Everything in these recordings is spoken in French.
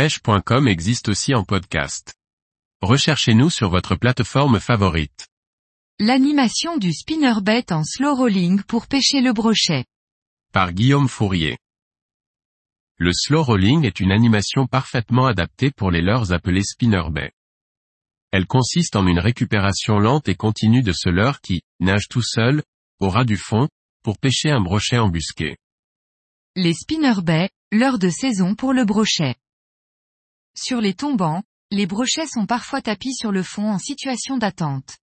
pêche.com existe aussi en podcast. Recherchez-nous sur votre plateforme favorite. L'animation du spinnerbait en slow rolling pour pêcher le brochet. Par Guillaume Fourier. Le slow rolling est une animation parfaitement adaptée pour les leurres appelées spinnerbait. Elle consiste en une récupération lente et continue de ce leurre qui, nage tout seul, au ras du fond, pour pêcher un brochet embusqué. Les spinnerbaits, l'heure de saison pour le brochet. Sur les tombants, les brochets sont parfois tapis sur le fond en situation d'attente.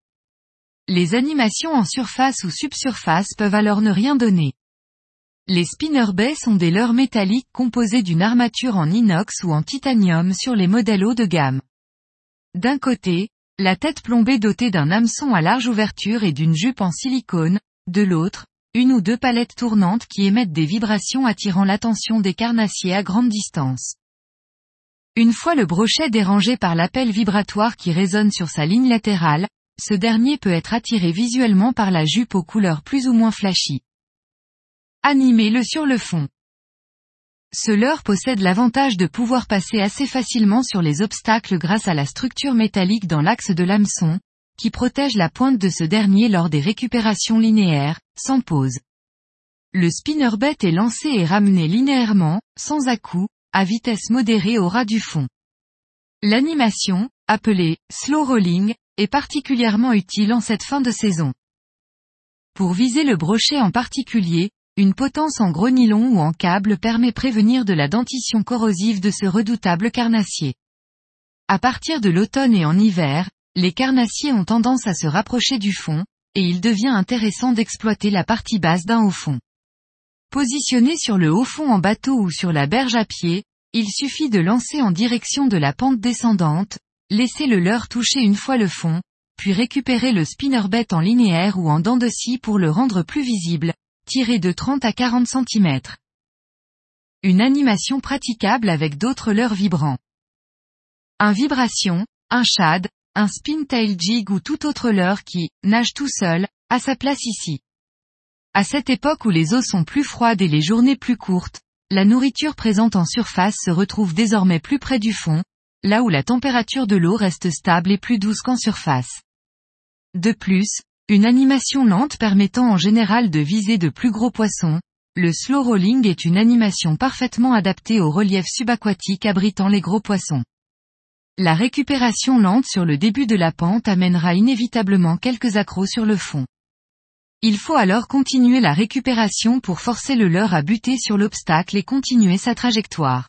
Les animations en surface ou subsurface peuvent alors ne rien donner. Les spinnerbaits sont des leurres métalliques composées d'une armature en inox ou en titanium sur les modèles haut de gamme. D'un côté, la tête plombée dotée d'un hameçon à large ouverture et d'une jupe en silicone, de l'autre, une ou deux palettes tournantes qui émettent des vibrations attirant l'attention des carnassiers à grande distance. Une fois le brochet dérangé par l'appel vibratoire qui résonne sur sa ligne latérale, ce dernier peut être attiré visuellement par la jupe aux couleurs plus ou moins flashy. Animez-le sur le fond. Ce leurre possède l'avantage de pouvoir passer assez facilement sur les obstacles grâce à la structure métallique dans l'axe de l'hameçon, qui protège la pointe de ce dernier lors des récupérations linéaires, sans pause. Le spinnerbait est lancé et ramené linéairement, sans à-coup, à vitesse modérée au ras du fond. L'animation, appelée slow rolling, est particulièrement utile en cette fin de saison. Pour viser le brochet en particulier, une potence en gros ou en câble permet prévenir de la dentition corrosive de ce redoutable carnassier. À partir de l'automne et en hiver, les carnassiers ont tendance à se rapprocher du fond, et il devient intéressant d'exploiter la partie basse d'un haut fond. Positionné sur le haut fond en bateau ou sur la berge à pied, il suffit de lancer en direction de la pente descendante, laisser le leurre toucher une fois le fond, puis récupérer le spinnerbait en linéaire ou en dents de scie pour le rendre plus visible, tirer de 30 à 40 cm. Une animation praticable avec d'autres leurres vibrants. Un vibration, un shad, un spin-tail jig ou tout autre leurre qui, nage tout seul, a sa place ici. À cette époque où les eaux sont plus froides et les journées plus courtes, la nourriture présente en surface se retrouve désormais plus près du fond, là où la température de l'eau reste stable et plus douce qu'en surface. De plus, une animation lente permettant en général de viser de plus gros poissons, le slow rolling est une animation parfaitement adaptée au relief subaquatique abritant les gros poissons. La récupération lente sur le début de la pente amènera inévitablement quelques accros sur le fond. Il faut alors continuer la récupération pour forcer le leurre à buter sur l'obstacle et continuer sa trajectoire.